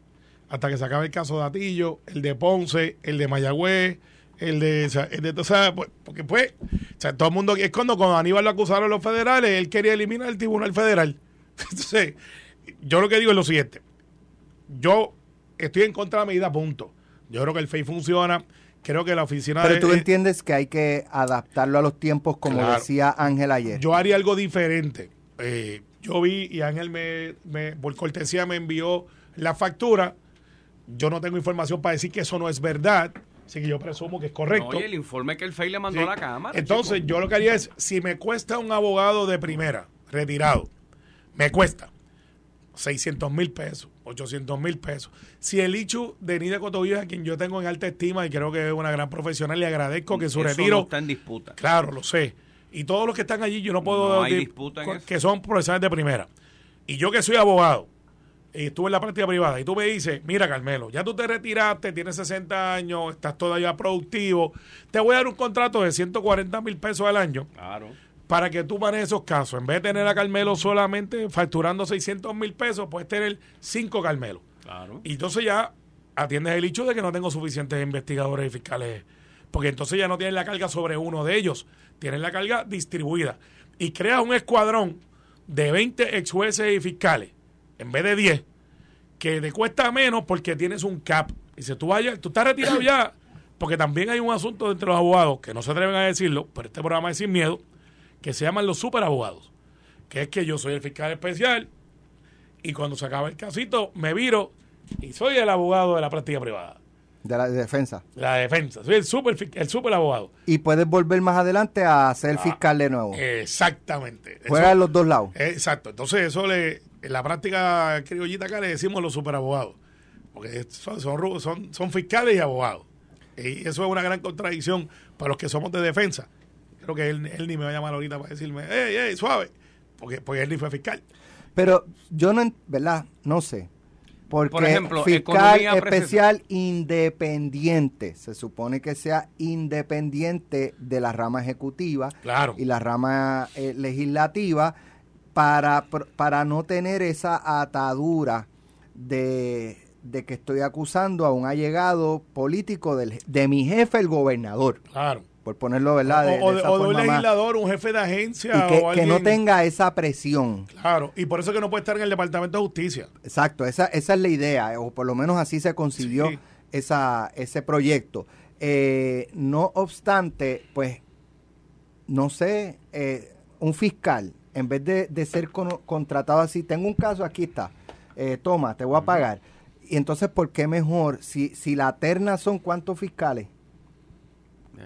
C: hasta que se acabe el caso de Atillo, el de Ponce, el de Mayagüez, el de. O sea, el de o sea, pues, porque pues. O sea, todo el mundo. Es cuando, cuando Aníbal lo acusaron los federales, él quería eliminar el Tribunal Federal. Entonces, yo lo que digo es lo siguiente. Yo estoy en contra de la medida, punto. Yo creo que el FEI funciona. Creo que la oficina
B: Pero
C: de-
B: tú
C: eh,
B: entiendes que hay que adaptarlo a los tiempos, como
C: Claro.
B: decía Ángel ayer.
C: Yo haría algo diferente. Eh, yo vi y Ángel me, me- por cortesía me envió la factura. Yo no tengo información para decir que eso no es verdad. Así que yo presumo que es correcto.
D: Oye, el informe que el FEI le mandó
C: Sí.
D: a la Cámara.
C: Entonces,
D: chico.
C: yo lo que haría es, si me cuesta un abogado de primera, retirado, me cuesta 600 mil pesos, 800 mil pesos. Si el Ichu de Nida Cotovilla, a quien yo tengo en alta estima y creo que es una gran profesional, le agradezco que su
D: Eso
C: retiro
D: no está en disputa.
C: Claro, lo sé. Y todos los que están allí, yo no puedo
D: No hay disputa en eso.
C: que son profesionales de primera. Y yo que soy abogado, y estuve en la práctica privada, y tú me dices, mira Carmelo, ya tú te retiraste, tienes 60 años, estás todavía productivo, te voy a dar un contrato de 140 mil pesos al año
D: Claro.
C: para que tú manejes esos casos. En vez de tener a Carmelo solamente facturando 600 mil pesos, puedes tener 5 Carmelos.
D: Claro.
C: Y entonces ya atiendes el hecho de que no tengo suficientes investigadores y fiscales. Porque entonces ya no tienes la carga sobre uno de ellos. Tienes la carga distribuida. Y creas un escuadrón de 20 ex jueces y fiscales, en vez de 10, que te cuesta menos porque tienes un cap. Y si tú vayas, tú estás retirado ya, porque también hay un asunto entre los abogados, que no se atreven a decirlo, pero este programa es sin miedo, que se llaman los superabogados. Que es que yo soy el fiscal especial, y cuando se acaba el casito me viro y soy el abogado de la práctica privada,
B: de la defensa.
C: la defensa, soy el super, el super abogado.
B: Y puedes volver más adelante a ser fiscal de nuevo.
C: Exactamente.
B: Juega en los dos lados.
C: Exacto. Entonces eso le, en la práctica criollita acá le decimos los superabogados, porque son, son, son, son fiscales y abogados. Y eso es una gran contradicción para los que somos de defensa. Creo que él, él ni me va a llamar ahorita para decirme, hey, hey, suave, porque, porque él ni fue fiscal.
B: Pero yo no, ¿verdad? No sé. Porque
D: Por ejemplo,
B: fiscal especial independiente, se supone que sea independiente de la rama ejecutiva
C: Claro.
B: y la rama eh, legislativa para, para no tener esa atadura de, de que estoy acusando a un allegado político del, de mi jefe, el gobernador,
C: Claro.
B: por ponerlo, ¿verdad? De,
C: o,
B: de
C: de,
B: esa
C: o de un
B: más.
C: legislador, un jefe de agencia
B: Y que,
C: o
B: que no tenga esa presión.
C: Claro, y por eso es que no puede estar en el Departamento de Justicia.
B: Exacto, esa, esa es la idea, o por lo menos así se concibió
C: Sí.
B: esa, ese proyecto. Eh, no obstante, pues, no sé, eh, un fiscal, en vez de, de ser cono- contratado así, tengo un caso, aquí está, eh, toma, te voy a pagar. Y entonces, ¿por qué mejor? Si, si la terna son cuántos fiscales?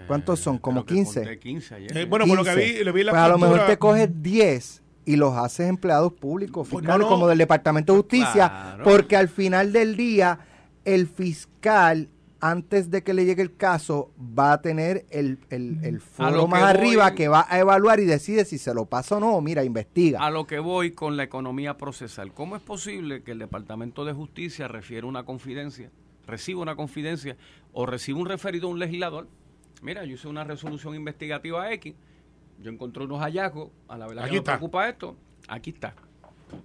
B: ¿Cuántos son? ¿Como
D: creo que
B: 15?
D: conté 15 ayer.
C: Eh, bueno, por lo que
B: 15.
C: vi, le vi la
B: pues a lo mejor te coges 10 y los haces empleados públicos,
C: Pues
B: fiscales,
C: no, no.
B: como del Departamento de Justicia,
D: Claro.
B: porque al final del día, el fiscal, antes de que le llegue el caso, va a tener el, el, el foro más
D: voy-
B: arriba que va a evaluar y decide si se lo pasa o no. Mira, investiga.
D: A lo que voy con la economía procesal. ¿Cómo es posible que el Departamento de Justicia refiera una confidencia, reciba una confidencia o reciba un referido a un legislador? Mira, yo hice una resolución investigativa X, yo encontré unos hallazgos, a la verdad
C: Aquí
D: que me preocupa esto, aquí está.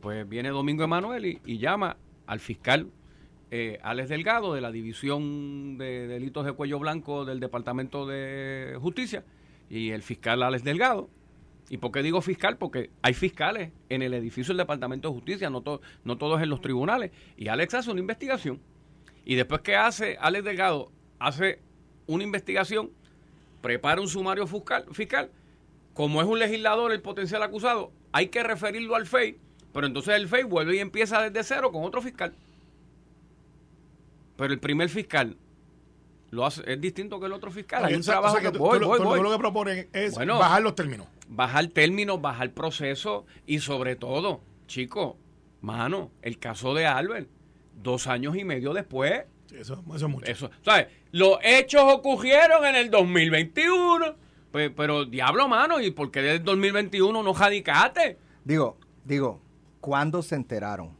D: Pues viene Domingo Emanuel y, y llama al fiscal eh, Alex Delgado de la División de Delitos de Cuello Blanco del Departamento de Justicia y el fiscal Alex Delgado. ¿Y por qué digo fiscal? Porque hay fiscales en el edificio del Departamento de Justicia, no, no todos en los tribunales. Y Alex hace una investigación. Y después que hace Alex Delgado, hace una investigación, prepara un sumario fiscal, fiscal. Como es un legislador el potencial acusado, hay que referirlo al FEI, pero entonces el FEI vuelve y empieza desde cero con otro fiscal. Pero el primer fiscal lo hace, es distinto que el otro fiscal. Hay un trabajo que
C: tú-
D: voy, voy, voy.
C: lo que proponen es
D: Bueno.
C: bajar los términos.
D: bajar términos, bajar proceso y sobre todo, chico, mano, el caso de Albert, dos años y medio después,
C: eso, eso es mucho.
D: eso, ¿sabes? Los hechos ocurrieron en el 2021, pues, pero diablo, mano, ¿y por qué desde el 2021 no radicaste?
B: Digo, digo, ¿cuándo se enteraron?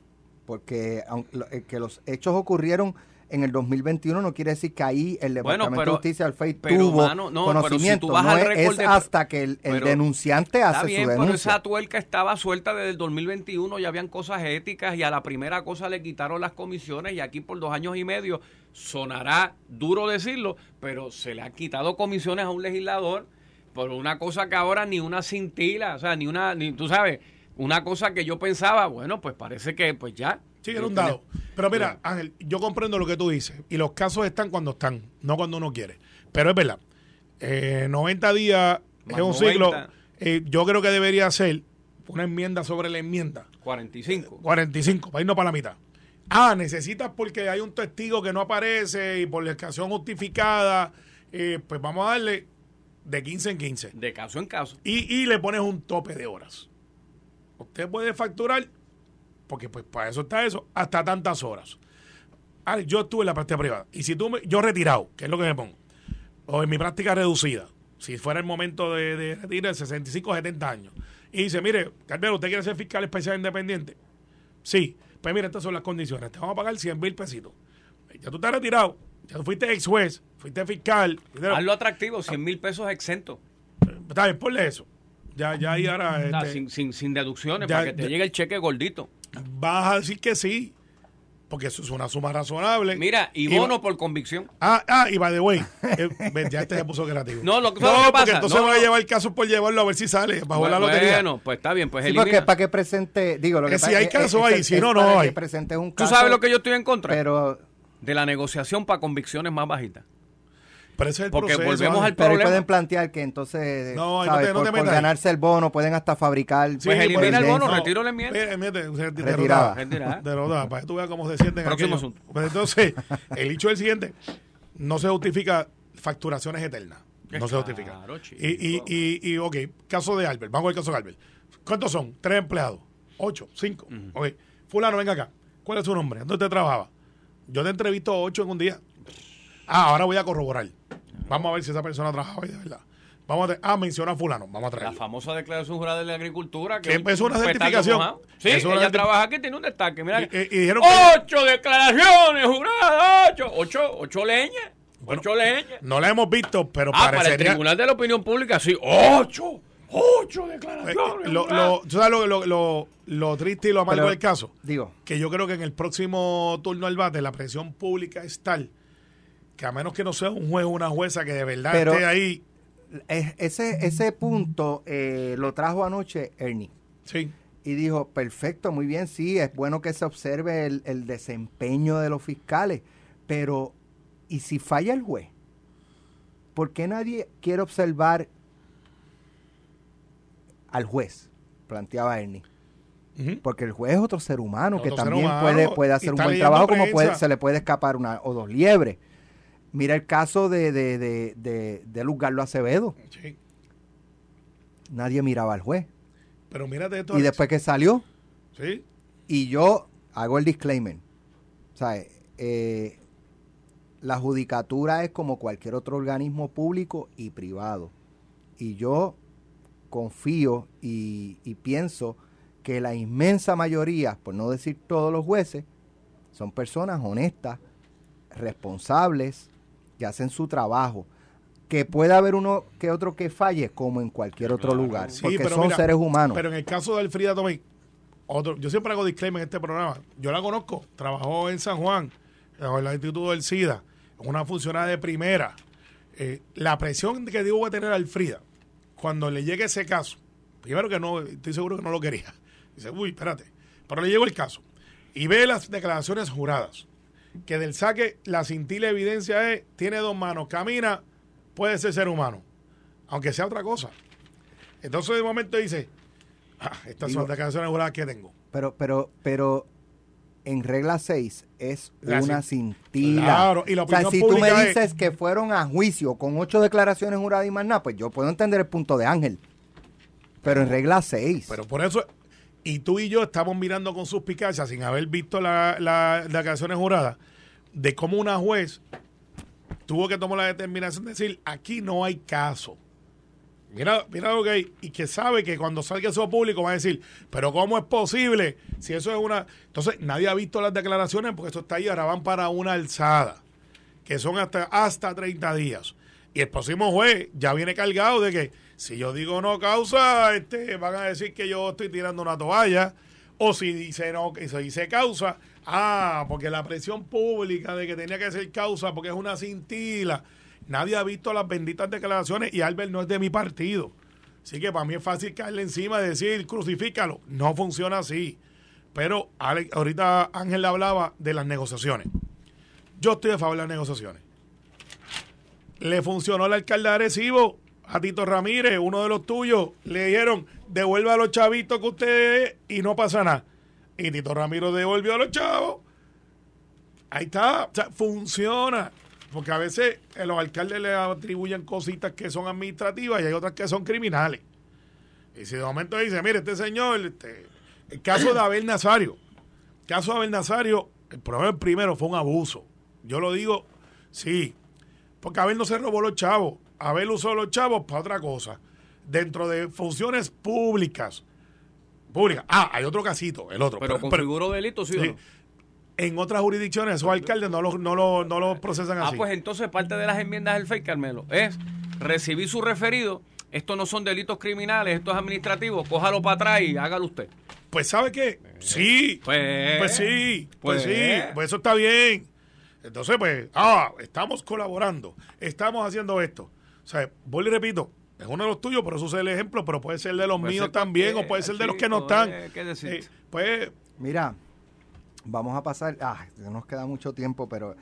B: Porque aun- lo- eh, que los hechos ocurrieron en el 2021 no quiere decir que ahí el
D: Bueno,
B: Departamento
D: pero-
B: de Justicia del FEI
D: pero,
B: tuvo
D: mano, no, pero si
B: conocimiento. no es,
D: récord
B: es
D: de-
B: hasta que el, el
D: pero-
B: denunciante
D: Está
B: hace
D: bien,
B: su
D: pero
B: denuncia.
D: esa tuerca estaba suelta desde el 2021, ya habían cosas éticas y a la primera cosa le quitaron las comisiones y aquí por dos años y medio sonará duro decirlo, pero se le han quitado comisiones a un legislador por una cosa que ahora ni una cintila, o sea, ni una, ni tú sabes, una cosa que yo pensaba, bueno, pues parece que pues ya.
C: Sí, era un dado. Pero mira, Ángel, yo comprendo lo que tú dices. Y los casos están cuando están, no cuando uno quiere. Pero es verdad. Eh, 90 días
D: Más
C: es un
D: 90.
C: siglo. Eh, yo creo que debería ser una enmienda sobre la enmienda.
D: 45.
C: 45, para irnos para la mitad. Ah, necesitas porque hay un testigo que no aparece y por la explicación justificada, eh, pues vamos a darle de 15 en 15.
D: De caso en caso.
C: Y, y le pones un tope de horas. Usted puede facturar, porque pues para eso está eso, hasta tantas horas. Ah, yo estuve en la práctica privada. Y si tú me, yo retirado, que es lo que me pongo, o en mi práctica reducida, si fuera el momento de, de retiro de 65 o 70 años, y dice, mire, Carmelo, ¿usted quiere ser fiscal especial independiente? Sí. Pues mira, estas son las condiciones. Te vamos a pagar 100 mil pesitos. Ya tú estás retirado, ya tú fuiste ex juez, fuiste fiscal.
D: Hazlo atractivo, 100 mil pesos exentos.
C: Está bien, ponle eso. Ya, ya ahí ahora... Este,
D: sin, sin, sin deducciones,
C: ya-
D: para que te
C: ya-
D: llegue el cheque gordito.
C: Vas a decir que sí, porque eso es una suma razonable.
D: Mira, y
C: Y
D: bono por convicción.
C: Ah, ah, y by the way, eh, ya este se puso creativo.
D: No, lo que- ¿sabes lo que
C: porque
D: pasa?
C: entonces
D: No,
C: voy a
D: no.
C: llevar casos por llevarlo a ver si sale bajo la lotería.
D: Bueno, pues está bien, pues
B: Sí, porque para que presente, digo, lo
C: Que
B: que
C: si hay
B: es-
C: caso
B: es-
C: hay,
B: es-
C: si
B: es
C: no, no hay.
B: que presentes un
D: ¿Tú
B: caso,
D: sabes lo que yo estoy en contra?
B: Pero,
D: de la negociación para convicciones más bajitas.
C: Pero ese es el
D: Porque
C: proceso,
D: volvemos al
B: pero
D: problema.
B: pueden plantear que entonces,
C: No, ahí no
B: ¿sabes?
C: te- no
B: por,
C: te
B: por
C: metas ahí.
B: ganarse el bono pueden hasta fabricar
C: Sí,
D: Pues elimina el bono,
B: evidencia.
D: retiro la enmienda.
C: De- de-
B: Retirada.
C: Derrotada, para que tú veas cómo se sienten.
D: Próximo
C: aquellos.
D: asunto.
C: Pues entonces, el hecho es el siguiente: no se justifica facturaciones eternas. No se justifica.
D: Chico.
C: Y, y, y, y, ok, caso de Albert. Vamos al caso de Albert. ¿Cuántos son? Tres empleados. Ocho, cinco. Ok. Fulano, venga acá. ¿Cuál es su nombre? ¿Dónde te trabaja? Yo te entrevisto ocho en un día. Ah, ahora voy a corroborar. Vamos a ver si esa persona trabaja ahí de verdad. Vamos a tra- ah, menciona a fulano. Vamos a
D: La
C: traerlo.
D: famosa declaración jurada de la agricultura.
C: Que es una
D: un petardo
C: certificación.
D: mojado. Sí,
C: Es una
D: ella trabaja aquí, tiene un destaque. Mira,
C: Y- y- y dijeron que-
D: ocho declaraciones juradas, ocho, ocho, ocho leñas,
C: Bueno,
D: ocho leñas.
C: No la hemos visto, pero
D: Ah, para el
C: parecería.
D: Tribunal de la Opinión Pública, sí, ocho, ocho
C: Eh,
D: declaraciones.
C: lo,
D: juradas.
C: lo, ¿tú sabes lo, lo, lo- lo triste y lo amargo
B: Pero-
C: del caso?
B: Digo,
C: Que yo creo que en el próximo turno al bate la presión pública es tal que a menos que no sea un juez o una jueza que de verdad
B: Pero-
C: esté ahí,
B: es- ese, ese punto eh, lo trajo anoche Ernie.
C: sí.
B: Y dijo, perfecto, muy bien, sí, es bueno que se observe el, el desempeño de los fiscales, pero ¿y si falla el juez? ¿Por qué nadie quiere observar al juez? Planteaba Ernie. Porque el juez es otro ser humano que
C: Otro
B: también
C: humano,
B: puede, puede hacer un buen trabajo, como puede, se le puede escapar una o dos liebres. Mira el caso de, de, de, de, de Luz Garlo Acevedo.
C: Sí.
B: Nadie miraba al juez.
C: Pero mírate esto.
B: Y
C: Alex.
B: después que salió,
C: Sí.
B: y yo hago el disclaimer. Sea, eh, la judicatura es como cualquier otro organismo público y privado. Y yo confío y, y pienso que la inmensa mayoría, por no decir todos los jueces, son personas honestas, responsables, que hacen su trabajo. Que pueda haber uno que otro que falle, como en cualquier otro lugar,
C: Sí,
B: porque
C: pero
B: son
C: mira,
B: seres humanos.
C: Pero en el caso de Elfrida Tomei, otro, yo siempre hago disclaimer en este programa. Yo la conozco, trabajó en San Juan, en el Instituto del SIDA, una funcionaria de primera. Eh, la presión que digo tener a Elfrida, cuando le llegue ese caso, primero que no, estoy seguro que no lo quería. Dice, uy, espérate. Pero le llegó el caso. Y ve las declaraciones juradas. Que del saque, la cintila evidencia es, tiene dos manos, camina, puede ser ser humano. Aunque sea otra cosa. Entonces de momento dice, ah, estas son las declaraciones juradas que tengo.
B: Pero, pero, pero en regla 6 es
C: La
B: una
C: cin-
B: cintila.
C: Claro, y la
B: o sea,
C: opinión
B: si tú me
C: es-
B: dices que fueron a juicio con ocho declaraciones juradas y más nada, pues yo puedo entender el punto de Ángel. Pero en regla 6.
C: Pero por eso, y tú y yo estamos mirando con suspicacia, sin haber visto la- la- las declaraciones juradas, de cómo una juez tuvo que tomar la determinación de decir, aquí no hay caso. Mira, mira lo que hay, y que sabe que cuando salga eso público va a decir, pero ¿cómo es posible? Si eso es una... Entonces, nadie ha visto las declaraciones porque eso está ahí, ahora van para una alzada, que son hasta, hasta 30 días. Y el próximo juez ya viene cargado de que si yo digo no causa, este, van a decir que yo estoy tirando una toalla. O si dice no, se dice causa, ah, porque la presión pública de que tenía que ser causa porque es una cintila. Nadie ha visto las benditas declaraciones y Albert no es de mi partido. Así que para mí es fácil caerle encima y decir crucifícalo. No funciona así. Pero ahorita Ángel hablaba de las negociaciones. Yo estoy a favor de las negociaciones. Le funcionó al alcalde de a Tito Ramírez, uno de los tuyos. Le dijeron, devuelva a los chavitos que usted es y no pasa nada. Y Tito Ramírez devolvió a los chavos. Ahí está. O sea, funciona. Porque a veces eh, los alcaldes le atribuyen cositas que son administrativas y hay otras que son criminales. Y si de momento dice, mire, este señor, este, el caso de Abel Nazario, el caso de Abel Nazario, el problema primero fue un abuso. Yo lo digo, sí, porque Abel no se robó los chavos. Abel usó los chavos para otra cosa. Dentro de funciones públicas. Públicas. Ah, hay otro casito, el otro.
D: Pero configuró delito, ¿sí, o
C: sí.
D: no?
C: En otras jurisdicciones, esos alcaldes no lo, no lo, no lo procesan
D: Ah,
C: así.
D: pues entonces parte de las enmiendas del FEI, Carmelo, es recibir su referido. Estos no son delitos criminales, esto es administrativo. Cójalo para atrás y hágalo usted.
C: Pues, ¿sabe qué? Sí.
D: Pues-
C: Pues, sí. Pues,
D: pues-
C: sí. Pues eso está bien. Entonces, pues, ah, estamos colaborando. Estamos haciendo esto. O sea, voy y repito, es uno de los tuyos, por eso es el ejemplo, pero puede ser de los
D: Puede
C: míos también, o puede ser de los que no están.
D: eh, ¿qué decirte?
C: Eh, pues,
B: Mira, vamos a pasar. Ah, no nos queda mucho tiempo, pero.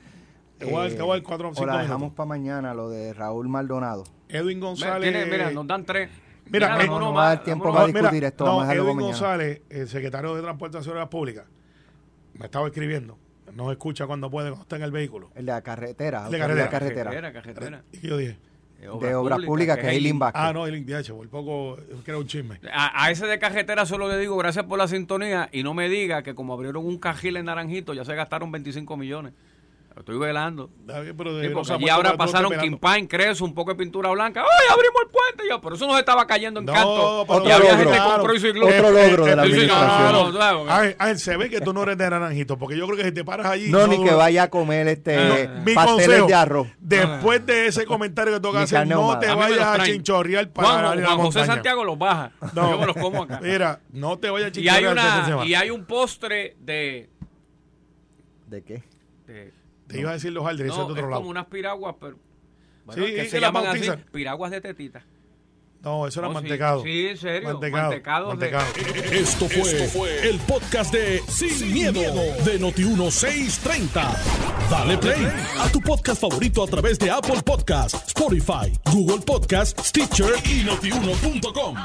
C: Voy a dar cuatro o
B: la
C: minutos.
B: dejamos para mañana, lo de Raúl Maldonado.
C: Edwin González.
D: tiene- mira, nos dan tres.
C: Mira, eh,
B: no
D: más,
B: va a dar tiempo para
D: más.
C: mira,
B: discutir esto,
C: Edwin. González, el secretario de Transportación Pública, me estaba escribiendo. No escucha cuando puede, cuando está en el vehículo.
B: El de la carretera.
C: El de
B: autoridad
C: carretera.
D: Carretera, carretera.
C: Y yo dije,
B: De obras públicas, que es Eileen Vázquez.
C: ah, no, el DH, por poco era un chisme.
D: A, a ese de carretera solo le digo gracias por la sintonía y no me diga que como abrieron un cajil en Naranjito ya se gastaron 25 millones. Lo estoy velando.
C: Bien, pero de-
D: Sí,
C: no muerto,
D: ahora pasaron. Kimpain, Creso, un poco de pintura blanca. ¡Ay, abrimos el puente! Y yo, pero eso no se estaba cayendo en
C: No,
D: canto.
C: pero
D: y había
B: logro.
D: gente y.
B: Otro logro de la administración.
D: no,
C: Ángel, se ve que tú no eres de naranjito, porque yo creo que si te paras allí.
B: No, ni que vaya a comer este
C: Mi
B: pasteles
C: consejo,
B: de arroz.
C: después de ese comentario que tú hacer, no te vayas a chinchorrear para
D: Juan,
C: la
D: Juan José. Santiago los baja.
C: No.
D: Yo me los como acá.
C: Mira, no te vayas a
D: Y hay,
C: chinchorrear este
D: y hay un postre de...
B: ¿De qué?
D: de-
C: Te iba a decir los aldres,
D: no,
C: de
D: es
C: otro lado.
D: como unas piraguas, pero... Bueno,
C: Sí,
D: que se
C: la
D: llaman así, piraguas de tetita.
C: No, eso era
D: No, sí.
C: mantecado.
D: Sí, en serio,
C: Mantecado.
D: mantecados de-
C: mantecado.
A: Esto fue, el podcast de Sin, miedo, de Noti1630. Dale play a tu podcast favorito a través de Apple Podcasts, Spotify, Google Podcasts, Stitcher y notiuno.com.